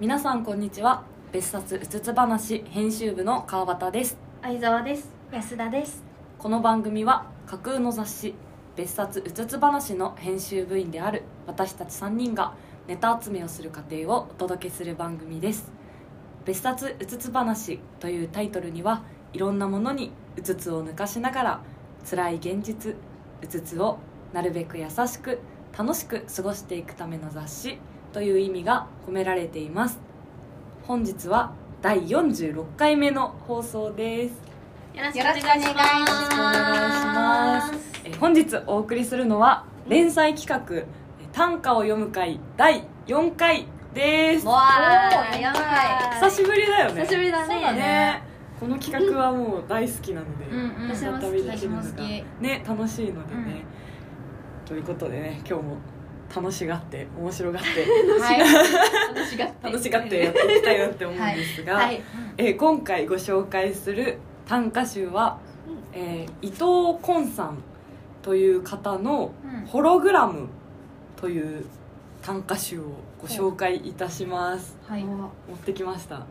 皆さんこんにちは。別冊うつつ話編集部の川端です。相沢です。安田です。この番組は架空の雑誌別冊うつつ話の編集部員である私たち3人がネタ集めをする過程をお届けする番組です。別冊うつつ話というタイトルにはいろんなものにうつつを抜かしながら辛い現実うつつをなるべく優しく楽しく過ごしていくための雑誌という意味が込められています。本日は第46回目の放送です。よろしくお願いしよろしくお願いします。えー本日お送りするのは連載企画えー短歌を読む会第4回です。わーやばい。久しぶりだよね。久しぶりだね。ね。この企画はもう大好きなので、うんうん。私も好き再びできるのが。私も好ね楽しいのでね、ということでね今日も楽しがって面白 がって。はい。楽しがって。楽しがってやっていきたいなって思うんですが、はい。えー今回ご紹介する短歌集は、えー伊藤昆さんという方のうん「ホログラム」という短歌集をご紹介いたします。はい。持ってきました。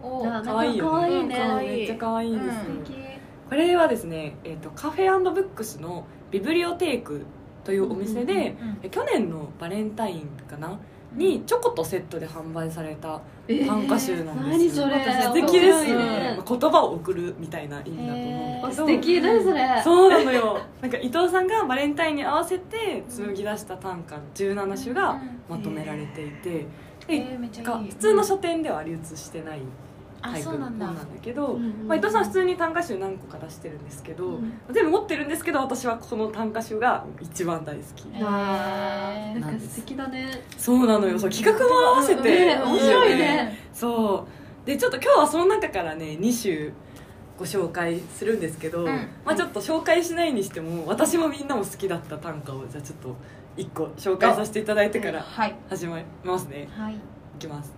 可愛いよね。可愛いね。可愛いめっちゃ可愛いですよ、うん。素敵。これはですね、えー、とカフェブックスのビブリオテークというお店で、去年のバレンタインかな？にチョコとセットで販売されたえ短歌集なん何ですよ、それ。素敵ですね、まあ言葉を送るみたいな意味だと思うんだけど。あ素敵だよそれ。そうなのよ。なんか伊藤さんがバレンタインに合わせて紡ぎ出した短歌17首がまとめられていて、でえー普通の書店では流通してないあタイプのそうなんだ本なんだけど、うんうんまあ、伊藤さん普通に短歌集何個か出してるんですけど、うん全部持ってるんですけど私はこの短歌集が一番大好き、えー。なんか素敵だね。そうなのよ。そう企画も合わせて、ね面白いね。そう。でちょっと今日はその中からね2首ご紹介するんですけど、ん。まあ、ちょっと紹介しないにしても私もみんなも好きだった短歌をじゃあちょっと1個紹介させていただいてからはい。始まりますね。はい。いきます、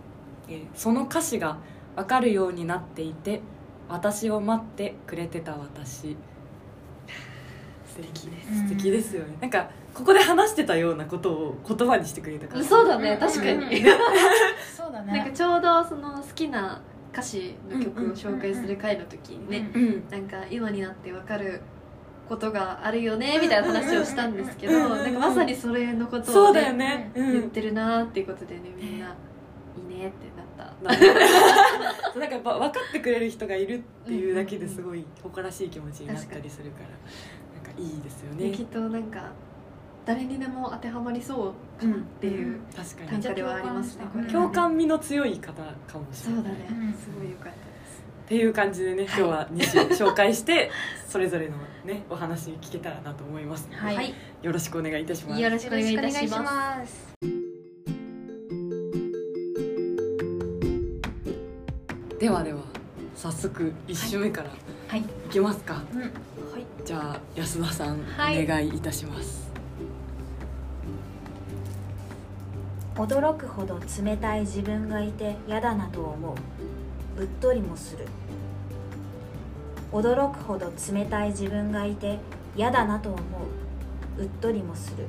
えーその歌詞が分かるようになっていて私を待ってくれてた私。素敵です。うん素敵ですよね。なんかここで話してたようなことを言葉にしてくれたから。そうだねうん。確かに。そうだなんかねちょうどその好きな歌詞の曲を紹介する回の時にねうん。なんか今になって分かることがあるよねみたいな話をしたんですけどうんうんうんなんかまさにそれのことを、そうだよね、ね、うん。言ってるなーっていうことでねみんないいねってなった なんかそうなんかやっぱ分かってくれる人がいるっていうだけですごい誇らしい気持ちになったりするからなんかいいですよね。できっとなんか誰にでも当てはまりそうかなっていう確かに短歌ではありますね共感味の強い方かもしれない。そうだね。うんすごいよかったです。っていう感じでね今日は2種紹介してそれぞれのねお話聞けたらなと思いますはい。よろしくお願いいたします。よろしくお願いいたしますではでは早速1種目からはい。いきますか、うん。はい。じゃあ安田さん、はい。お願いいたします。驚くほど冷たい自分がいて嫌だなと思う。うっとりもする。驚くほど冷たい自分がいて嫌だなと思う。うっとりもする。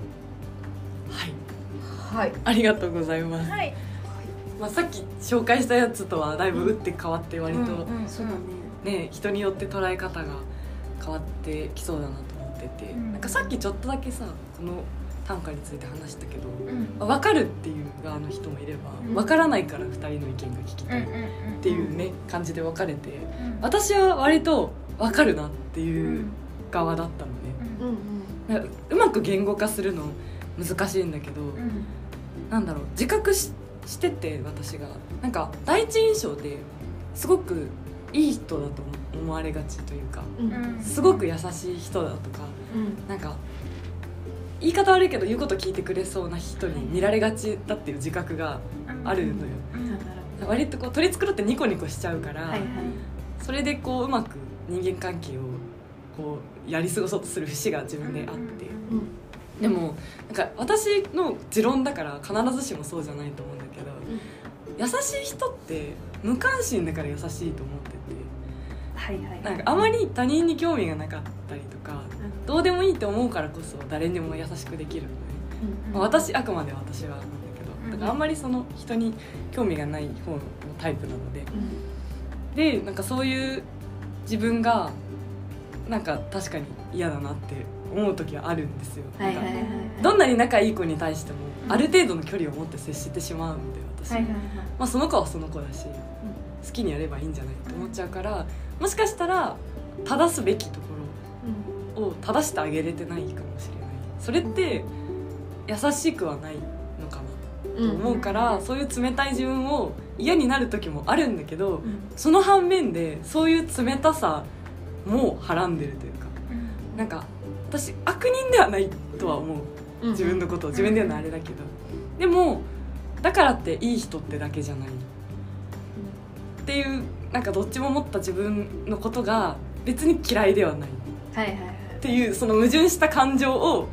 はい。はい。ありがとうございます、はいまあ、さっき紹介したやつとはだいぶ打って変わって割と、うんうんそうだね。ね人によって捉え方が変わってきそうだなと思ってて、うん。なんかさっきちょっとだけさこの短歌について話したけど、うん。分かるっていう側の人もいれば、うん。分からないから2人の意見が聞きたいっていうね、感じで分かれてうん。私は割と分かるなっていう側だったのね、うん。うんうん。なんかうまく言語化するの難しいんだけど、うん。なんだろう自覚ししてて私が。なんか第一印象ですごくいい人だと思われがちというかうん。うんすごく優しい人だとかうん。なんか言い方悪いけど言うこと聞いてくれそうな人に見られがちだっていう自覚があるのよ、うん。割とこう取り繕ってニコニコしちゃうから、うはいはい。それでこううまく人間関係をこうやり過ごそうとする節が自分であって、うんでもなんか私の持論だから必ずしもそうじゃないと思うんだけど、優しい人って無関心だから優しいと思ってて。はいはい。なんかあまり他人に興味がなかったりとかどうでもいいって思うからこそ誰にも優しくできるのね、まあ、私あくまで私はなんだけどだからあんまりその人に興味がない方のタイプなので。でなんかそういう自分がなんか確かに嫌だなって思う時はあるんですよ、はいはいどんなに仲いい子に対してもうん。ある程度の距離を持って接してしまうんで私、はいはいはい。まあ、その子はその子だし好きにやればいいんじゃないって思っちゃうからもしかしたら正すべきところを正してあげれてないかもしれない。それって優しくはないのかなうんと思うから、そういう冷たい自分を嫌になる時もあるんだけど、うん。その反面でそういう冷たさもはらんでるというか。なんか私悪人ではないとは思う。うん自分のことを自分で言うのはあれだけど。でもだからっていい人ってだけじゃない。っていうなんかどっちも持った自分のことが別に嫌いではない。っていうその矛盾した感情を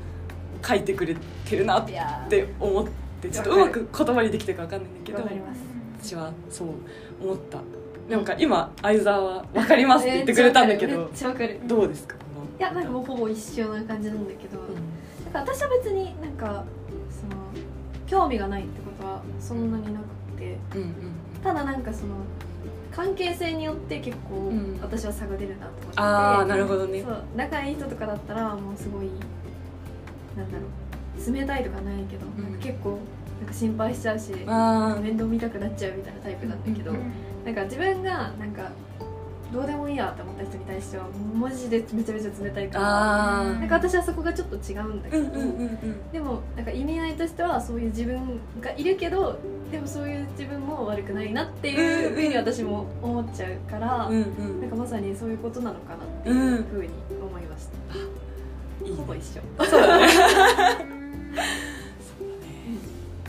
書いてくれてるなって思ってちょっとうまく言葉にできてるか分かんないんだけど。私はそう思った。なんか今相沢は「分かります」って言ってくれたんだけど。どうですか？いやなんかもうほぼ一緒な感じなんだけど、うなんか私は別になんかその興味がないってことはそんなになくてんうんただなんかその関係性によって結構うん。私は差が出るなと思ってて、ああなるほどね。そう仲いい人とかだったらもうすごいなんだろう冷たいとかないけど、ん。なんか結構なんか心配しちゃうし面倒見たくなっちゃうみたいなタイプなんだけど、なんか自分がなんかどうでもいいやって思った人に対してはマジでめちゃめちゃ冷たいからなんか私はそこがちょっと違うんだけど、うんうんうんうん。でもなんか意味合いとしてはそういう自分がいるけどでもそういう自分も悪くないなっていうふうに私も思っちゃうから、うんうん。なんかまさにそういうことなのかなっていうふうに思いました、いいね。ほぼ一緒。そうだね。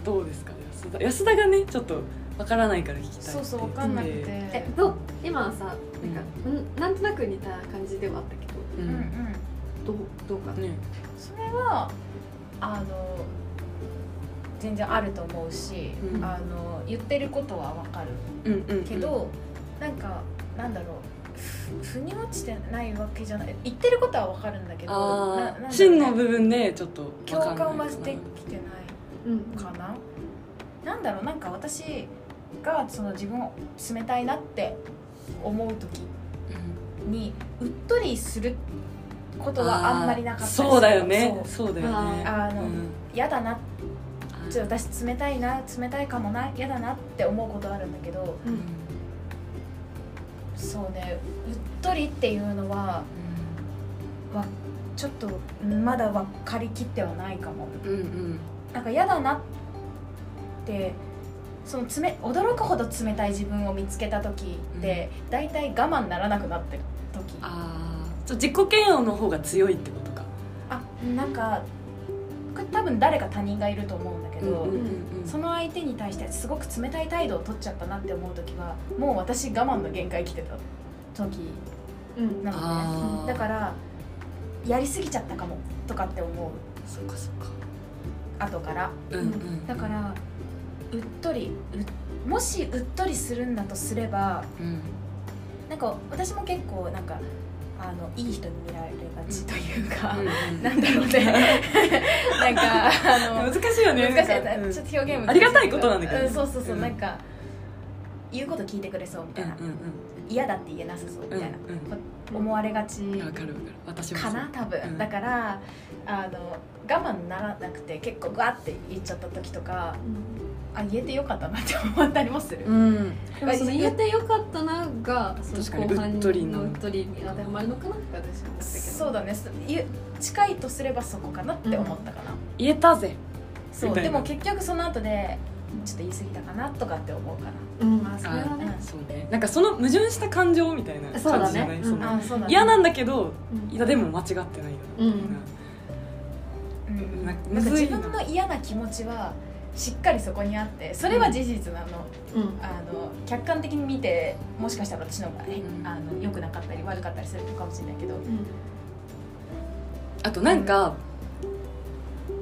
どうですか安田。安田がねちょっとわからないから聞きたいそうそう分かんなくて、えどう？今はさなんか、んなんとなく似た感じではあったけどううん。うんんどうどうかね。それはあの全然あると思うし、うん。あの言ってることは分かるうんうんけど、なんかなんだろうふ腑に落ちてないわけじゃない。言ってることは分かるんだけど真の部分でちょっと共感はしてきてないうん。かな、なんだろうなんか私がその自分を冷たいなって思う時にうっとりすることはあんまりなかったそうだよね。そう。だよね。あのうん。嫌だな。ちょっと私冷たいな冷たいかもな嫌だなって思うことあるんだけどうん。そうねうっとりっていうのはわちょっとまだ分かりきってはないかも。うんうん。なんか嫌だなってそのつめ驚くほど冷たい自分を見つけた時って、大体我慢ならなくなってる時。ああ自己嫌悪の方が強いってことか。あなんかこれ多分誰か他人がいると思うんだけど、うんうんうんその相手に対してすごく冷たい態度を取っちゃったなって思う時はもう私我慢の限界来てた時。うん。なのね。だからやりすぎちゃったかもとかって思う。そっかそっか。後から。うんうん。だからうっとりうもしうっとりするんだとすればうんなんか私も結構なんかあのいい人に見られがちというか、うんなんだろうね。なんかあの難しいよね難しい。ちょっと表現難しいありがたいことなんだけどね。うそうそうそう、うん。なんか言うこと聞いてくれそうみたいな、うんうん嫌だって言えなさそうみたいな、うんこ思われがちかるわかる。私もそう。かな多分、うん。だからあの我慢ならなくて結構グワって言っちゃった時とかあ言えてよかったなって思ったりもする、うん。でもその言えてよかったながそ確かにの後半うっとりの。のうっとりに当てはまるのかなって私は思ったけど。そうだね。近いとすればそこかなって思ったかな、言えたぜ。そうでも結局その後でちょっと言い過ぎたかなとかって思うかな。うん。まあそれはね。うん。そうね。なんかその矛盾した感情みたいな感じじゃないうんそう嫌なんだけどうん。いやでも間違ってないようん。みたいうん。ななんか自分の嫌な気持ちはしっかりそこにあってそれは事実なの,、うん。あの客観的に見てもしかしたら私の方がね、うん。あの良くなかったり悪かったりするのかもしれないけど、あとなんか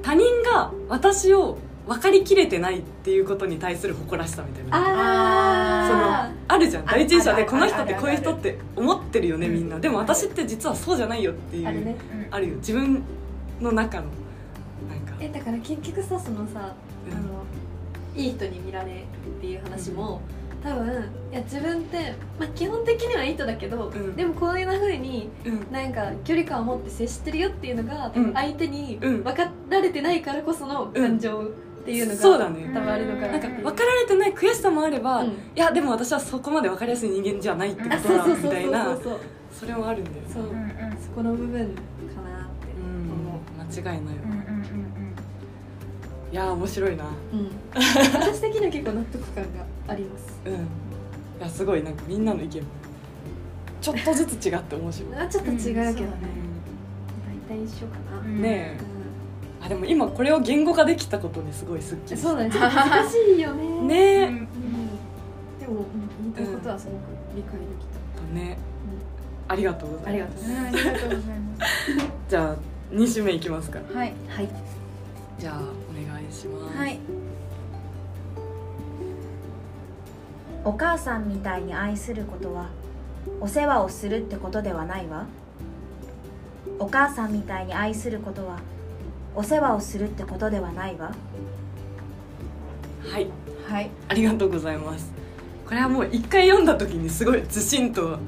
他人が私を分かりきれてないっていうことに対する誇らしさみたいな。ああるじゃん。あ第一印象でこの人ってこういう人って思ってるよねうん。みんな。でも私って実はそうじゃないよっていうあるあるよ。自分の中のなんか。えだから結局さそのさいい人に見られるっていう話も、多分いや自分って、まあ、基本的にはいい人だけど、うん。でもこういうふうにうん。なんか距離感を持って接してるよっていうのが多うん。分相手にうん。分かられてないからこその感情っていうのが、そうだね。多分あるのかななんか分かられてない悔しさもあれば、うん。いやでも私はそこまで分かりやすい人間じゃないってこあとだそうそうそうそうみたいなそうそうそれもあるんだよね。そう。うんうんそこの部分かなってう。ん思間違いないわ、うんうんうんいやー面白いな。う、うん、私的には結構納得感があります。うん。いやすごいなんかみんなの意見も。ちょっとずつ違って面白い、あちょっと違うけどね、大体一緒かな、うん。ねえ。うあでも今これを言語化できたことにすごいすっきりそうだね。ちょっと難しいよね。ねえ、うん。うん、でも、うん、言いたいことはすごく理解できた、ね。ありがとうございます。ありがとううんありがとうございま じゃあ2週目いきますか。すはい。はいじゃあお願いします。はい。お母さんみたいに愛することはお世話をするってことではないわ。お母さんみたいに愛することはお世話をするってことではないわ。はい。はい。ありがとうございます。これはもう一回読んだ時にすごいずしんと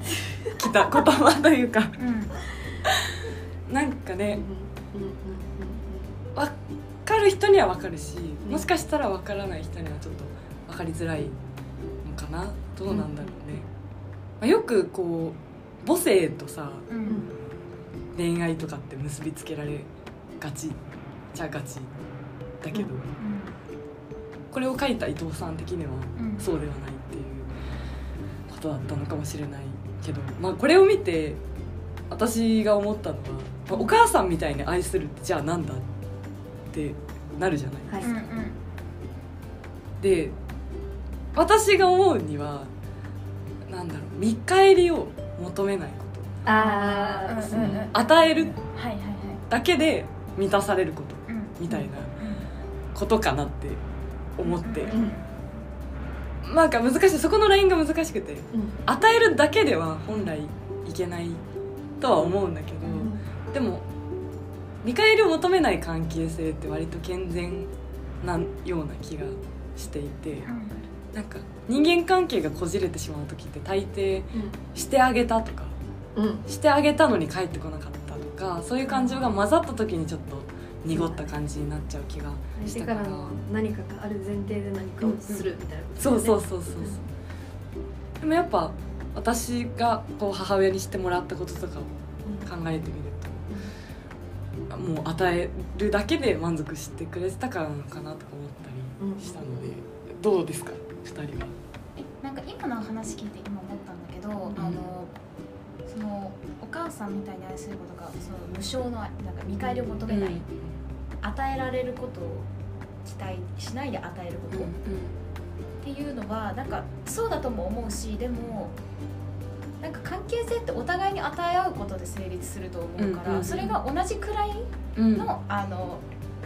きた言葉というか。うん。なんかねうん。うんかる人には分かるしもしかしたら分からない人にはちょっと分かりづらいのかな。どうなんだろうね、まあ、よくこう母性とさううん。ん恋愛とかって結びつけられがちちゃがちだけど、これを書いた伊藤さん的にはうん。そうではないっていうことだったのかもしれないけど、まあ、これを見て私が思ったのは、まあお母さんみたいに愛するってじゃあなんだってなるじゃない。はい。うんうんで私が思うにはなんだろう見返りを求めないこと。あ与える。だけで満たされること。うん。みたいなことかなって思って、うん。なんか難しいそこのラインが難しくてうん。与えるだけでは本来いけないとは思うんだけど、でも見返りを求めない関係性って割と健全なような気がしていてなんか人間関係がこじれてしまう時って大抵してあげたとかうん。うんしてあげたのに帰ってこなかったとかそういう感情が混ざった時にちょっと濁った感じになっちゃう気がしたから。からの何かがある前提で何かをするみたいなことだそうよね。そうそうそうそうでもやっぱ私がこう母親にしてもらったこととかを考えてみるともう与えるだけで満足してくれてたからなのかなとか思ったりしたのでどうですか？2人は。えなんか今の話聞いて今思ったんだけど、あのそのお母さんみたいに愛することがその無償の愛なんか見返りを求めない、与えられることを期待しないで与えること、っていうのはなんかそうだとも思うしでもなんか関係性ってお互いに与え合うことで成立すると思うから、うんうんうん。それが同じくらいうん。の,、あの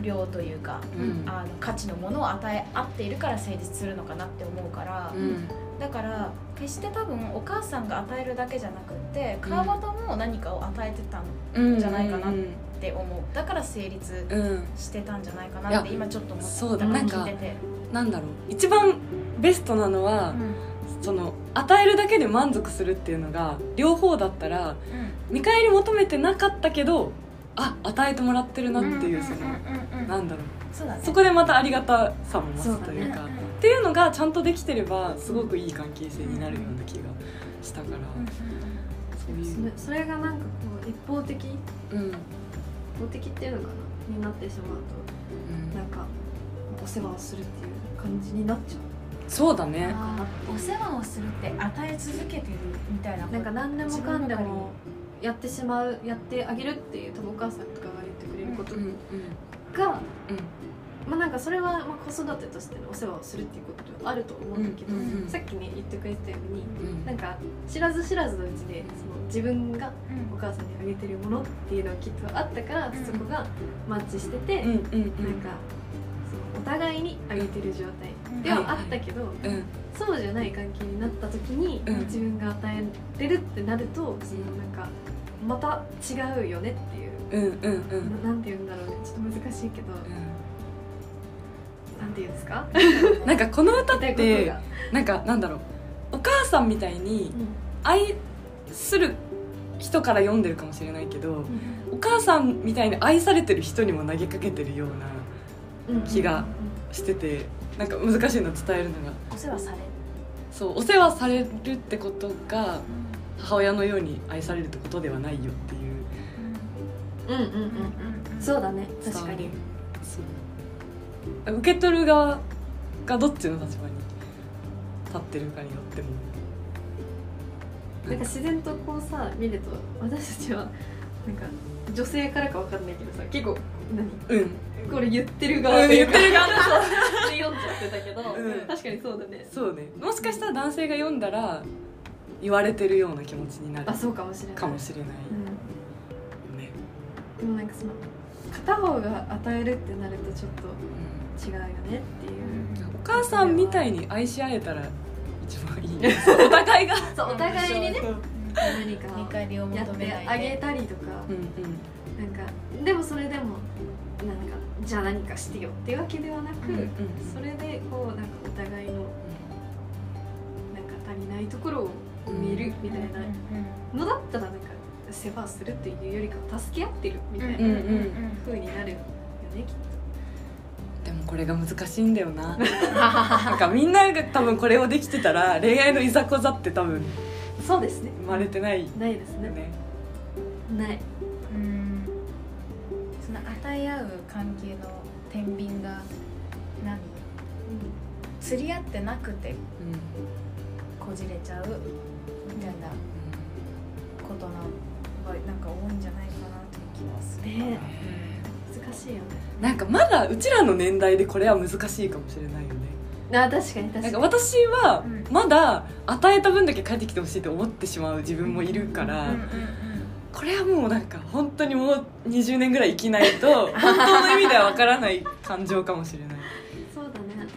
量というか、うん。あの価値のものを与え合っているから成立するのかなって思うから、うん。だから決して多分お母さんが与えるだけじゃなくって川端も何かを与えてたんじゃないかなって思う。だから成立うんしてたんじゃないかなって今ちょっと思ったか聞いてて、なんだろう。一番ベストなのは、その与えるだけで満足するっていうのが両方だったら見返り求めてなかったけどあ与えてもらってるなっていうその、なんだろう。そね。そこでまたありがたさも増すというかね。っていうのがちゃんとできてればすごくいい関係性になるような気がしたから、そういう、それそれがなんかこう一方的一うん。方的っていうのかな？になってしまうとなんかお世話をするっていう感じになっちゃそうだね。お世話をするって与え続けてるみたいなうなんか何でもかんでもやってしまうやってあげるっていう多分お母さんとかが言ってくれることが、まあなんかそれはまあ子育てとしてのお世話をするっていうことはあると思うんだけど、さっきね言ってくれてたようにうん。なんか知らず知らずのうちでその自分がうんお母さんにあげてるものっていうのはきっとあったから、うん。そこがマッチしてて、なんかそのお互いにあげてる状態ではあったけど、うん。そうじゃない関係になった時に、うん。自分が与えれるってなるとそのなんかまた違うよねっていう、うんうんうん。ななんて言うんだろうね。ちょっと難しいけど、いなんていうんですか？なんかこの歌ってなんかなんだろう。お母さんみたいに愛する人から読んでるかもしれないけどお母さんみたいに愛されてる人にも投げかけてるようなうん気がしててなんか難しいの伝えるのが。お世話される。そうお世話されるってことが母親のように愛されるってことではないよっていう。うんうんうんうん。そうだね。確かに。そう。受け取る側がどっちの立場に立ってるかによっても。なんか自然とこうさ見ると私たちはなんか女性からかわかんないけどさ結構何うん。これ言ってるうん側言ってる側側で読んじゃってたけど、うん。確かにそうだね。そうね。もしかしたら男性が読んだら言われてるような気持ちになる。あそうかもしれない。かもしれない。うん。よね、でもなんかその片方が与えるってなるとちょっと違うよねっていう。お母さんみたいに愛し合えたら一番いいね。お互いが。そうお互いにね。何見かをやってあげでたりとか、うんうん。なんかでもそれでもなんかじゃあ何かしてよっていうわけではなく、うんうんそれでこうなんかお互いのなんか足りないところを見るみたいなのだったらなんか世話するっていうよりかは助け合ってるみたいなうんうになるよねきっでもこれが難しいんだよな。なんかみんなが多分これをできてたら恋愛のいざこざって多分とそうですね。生まれてないよないですねね。ない関係の天秤が何？釣り合ってなくてうんこじれちゃうみたいなことのがなんか多いんじゃないかなという気はする。ね。難しいよね。なんかまだうちらの年代でこれは難しいかもしれないよね。あ確かに確かに。なんか私はうん。まだ与えた分だけ帰ってきてほしいと思ってしまう自分もいるから、うんうんこれはもうなんか本当にもう20年ぐらい生きないと 本当の意味ではわからない感情かもしれない、そうだね。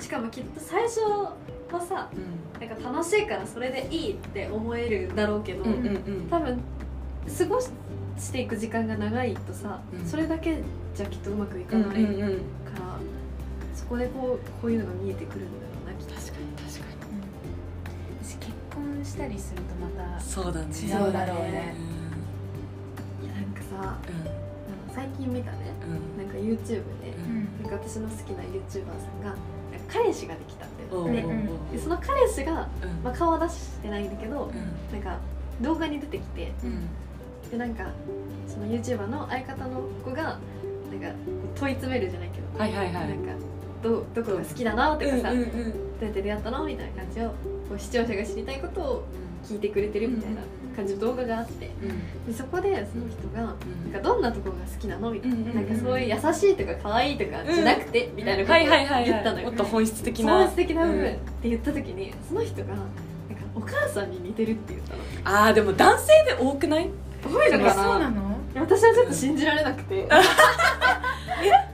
しかもきっと最初はさうなんか楽しいからそれでいいって思えるだろうけど、ん、うんうんうん。多分過ごしていく時間が長いとさ、うん。それだけじゃきっとうまくいかないから、うんうんうん。そこでこうこういうのが見えてくるんだろうなきっと。確かに確か私結婚したりするとまたにそうだね。違うだろうねたね。うん。なんか YouTube で、うん。なんか私の好きな YouTuber さんがなんか彼氏ができたって。でその彼氏が、うん。まあ、顔は出してないんだけど、うん。なんか動画に出てきてうん。でなんかその YouTuber の相方の子がなんか問い詰めるじゃないけど、はいはいはい。なんかどどこが好きなのとかさ、うんうんうん。どうやって出会ったのみたいな感じをこう視聴者が知りたいことを聞いてくれてるみたいな感じの動画があって。うん。でそこでその人がなん。うんかどんなところが好きなのみたいな,、なんかそういう優しいとか可愛いとかじゃなくて、みたいなことをはいはいはい言ったのよ、はいもっと本質的な。本質的な部分っうん。て言った時にその人がなんかお母さんに似てるって言ったの。あーでも男性で多くない？多いのかな？そうなの？私はちょっと信じられなくて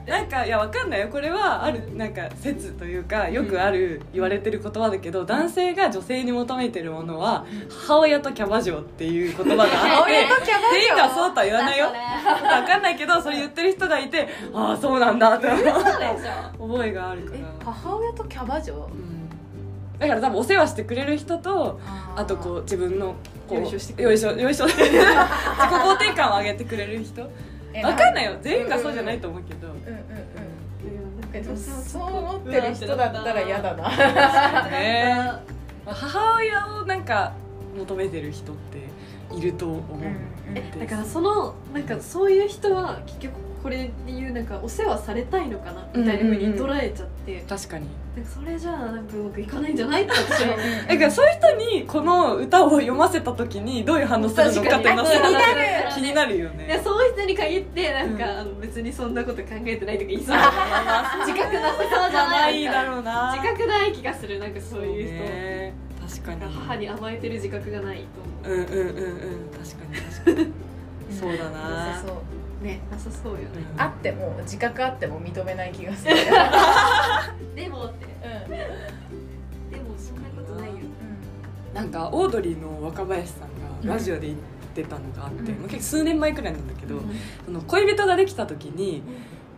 なんかいやわかんないよ。これはあるなんか説というかよくある言われてる言葉だけど男性が女性に求めてるものは母親とキャバ嬢っていう言葉があっていうかそうとは言わないよ。わかんないけどそれ言ってる人がいてああそうなんだって覚えがあるから。え母親とキャバ嬢？うん。だから多分お世話してくれる人とあとこう自分のこうよいしょよいしょ。自己肯定感を上げてくれる人えわかんないよ。全員がそうじゃないと思うけど。うんうんうん。そう思ってる人だったら嫌だな。ね。まあ母親をなんか求めてる人っていると思う、えだからそのなんかそういう人は結局これでいうなんかお世話されたいのかなみたいな風に捉えちゃって、確かに。なんかそれじゃあなんかうまくいかないんじゃないって。私はだからそういう人にこの歌を読ませた時にどういう反応するのかっていうのは気になる。気になるよいね。やそういう人に限ってなんか、うんあの別にそんなこと考えてないとか言いそう。だな自覚なさそうじゃない。いだろうな自覚ない気がするなんかそういう人。ね確かに。母に甘えてる自覚がないと思う。んうんうんうん。確かに確かに。そうだな。そううねなさそうよね、うん。あっても自覚あっても認めない気がする。でもって。うん。でもそんなことないよ。なんかオードリーの若林さんがラジオで言ってたのがあって、うん。もう結構数年前くらいなんだけど、うん。その恋人ができた時に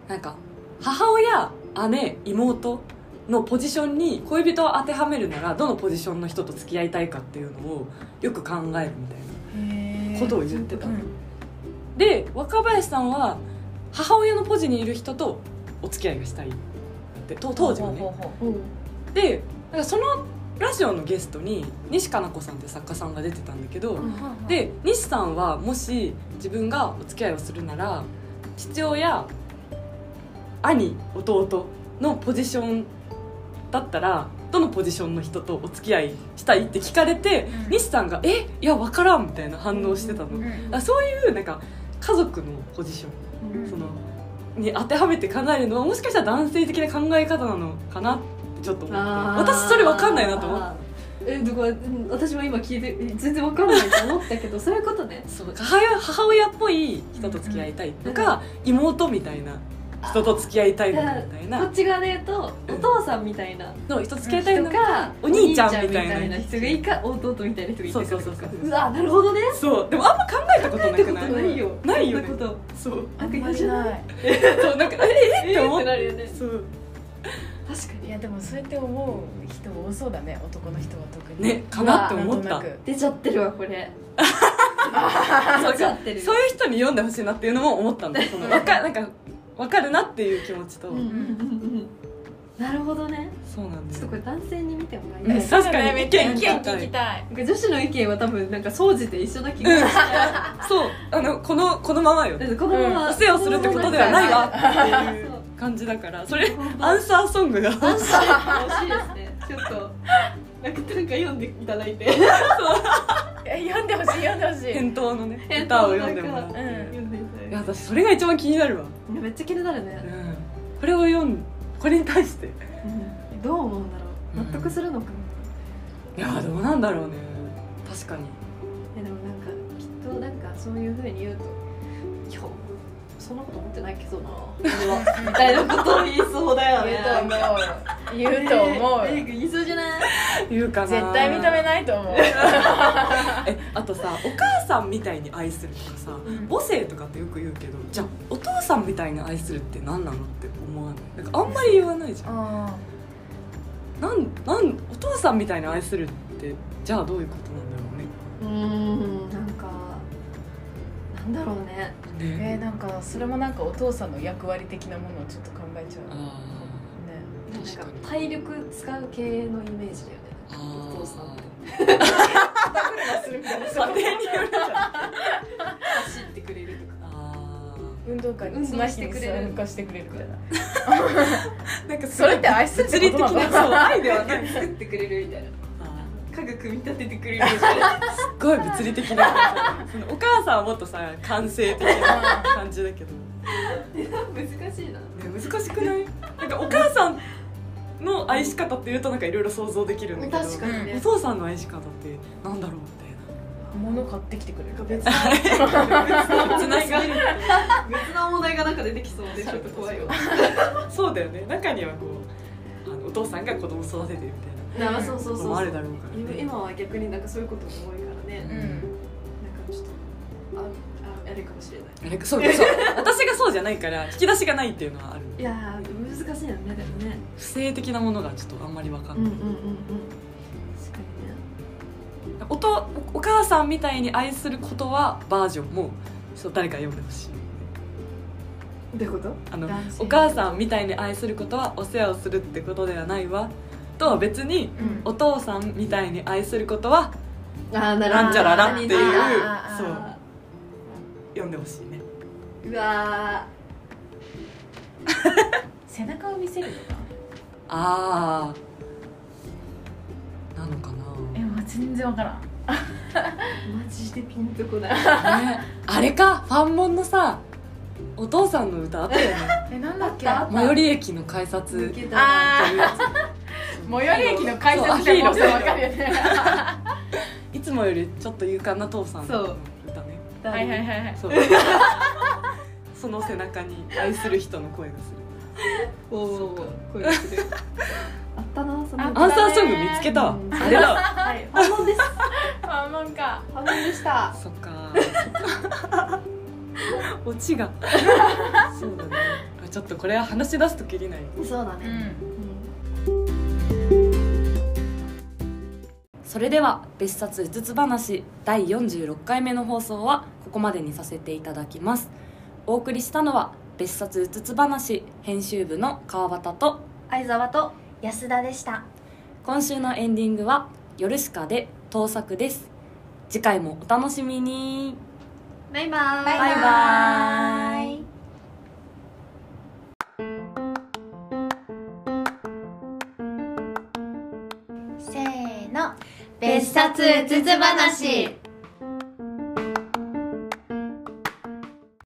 なんか母親姉妹のポジションに恋人を当てはめるならどのポジションの人と付き合いたいかっていうのをよく考えるみたいなことを言ってた、で若林さんは母親のポジにいる人とお付き合いがしたい。ってと当時はね。ほうほうほうう。ん。でなんかそのラジオのゲストに西加奈子さんって作家さんが出てたんだけど、うんで西さんはもし自分がお付き合いをするなら父親兄弟のポジションだったらどのポジションの人とお付き合いしたいって聞かれて、うん。西さんが「えいや分からん」みたいな反応してたの、うん。だからそういうなんか家族のポジション。うん。そのに当てはめて考えるのはもしかしたら男性的な考え方なのかなってちょっと思って。私それ分かんないなと思って。えだからうん私も今聞いてえ全然わかんないと思ったけどそういうことね。そう母親母親っぽい人と付き合いたいとか、妹みたいな 人と付き合いたいのかみたいこなっち側で言うとうんお父さんみたいなの人と付き合いたいのかお兄ちゃんみたいな。人がいいか弟みたいな人がいいか。そうそうそうそうう。わなるほどね。そう。でもあんま考えたことなくない？ない。よないよね。そんなことそうあんまりない。そうなんかええって思えーってなるよね。そう。確かに。いやでもそうやって思う人多そうだね。男の人は特に。ねかなって思った。出ちゃってるわこれ。そう。出ちゃってる。そういう人に読んでほしいなっていうのも思ったんだ。そのわかなんか分かるなっていう気持ちと、うんうんうんうん。なるほどね。そうなんですちょっとこれ男性に見てもらいうんたい。確かに。意見聞きたい。女子の意見は多分なんか総じて一緒な気がす。るそう。あのこのこのままよ。このまま。お世話をするってことではないわ。っていうそう。感じだから。それアンサーソングがアンサー欲しいですね。ちょっとなんかなんか読んでいただいて。え 読んでほしい読んでほしい。返答のね歌を読んでもらって、う。ん読ん。でや私それが一番気になるわ、てめっちゃ気になるね、うん、これを読んこれに対して。いどう思うんだろう。うん。納得するのかな、やどうなんだろうね。確かに。えでもなんかきっとなんかそういうふうに言うと「いやそんなこと思ってないけどな。俺は」みたいなことを言いそうだよね。言うと思う言うと思うええ言いそうじゃない？言うかな。絶対認めないと思う。えあとさお母さんみたいに愛するとかさん。母性とかってよく言うけどじゃあお父さんみたいに愛するって何なのって思わない？なんかあんまり言わないじゃん。あなんなんお父さんみたいに愛するってじゃあどういうことなんだろうね。うーんなんだろうね。えー、なんかそれもなんかお父さんの役割的なものをちょっと考えちゃう。あね。なんか体力使う系のイメージだよね。お父さん。ってするみたいな家庭によるじゃん走ってくれるとかあ運動会に綱引きに参加してくれるみたいな。ー なんかそれって愛するってことなの？愛ではない。作ってくれるみたいな。あ家具組み立ててくれる。すっごい物理的な。そのお母さんはもっとさ感性的な感じだけど。難しいな。ね、難しくない？なんかお母さんの愛し方っていうとなんかいろいろ想像できるんだけど。確かにね。お父さんの愛し方ってなんだろうみ物買ってきてくれる別な別な別な問題がなんか出てきそうでちょっと怖いわ。そうだよね。中にはこうあのお父さんが子供育ててるみたいなあそうそうそうあるだろうからね。今は逆になんかそういうことも多いからね、うん。なんかちょっとあああれかもしれない。そうそう。私がそうじゃないから引き出しがないっていうのはある。いやー難しいよねでもね。不正的なものがちょっとあんまり分かんない、うんうんうんうん。確かおとお母さんみたいに愛することはバージョンもそう誰か読んでほしい。どういうこと？あのお母さんみたいに愛することはお世話をするってことではないわとは別にうん。お父さんみたいに愛することはあーななんちゃららっていうあーそう。あ読んでほしいね。うわ 背中を見せるとか？ああなのかえもう全然わからん。ーマジでピンとこない。な、ね、あれか？ファンモンのさお父さんの歌あったよね。えなんだっけ？あった。最寄り駅の改札。抜けたあっていうや最寄り駅の改札でもうそうわかるよねついつもよりちょっ歌勇敢な父さんのそう。歌ね。はいはいはいはい。そう。その背中に愛する人の声がする。おお声がする。あったなそのあアンサーソング見つけた。わうん。あれだ。わはい。反問です。あなんか。反問でした。そっか。オチが。そうだね。ちょっとこれは話し出すときりない。そうだね。うんそれでは別冊うつつ話第46回目の放送はここまでにさせていただきます。お送りしたのは別冊うつつ話編集部の川端と相沢と安田でした。今週のエンディングは「夜しか」で盗作です。次回もお楽しみに。バイバーイ。バイバイ別冊うつつ話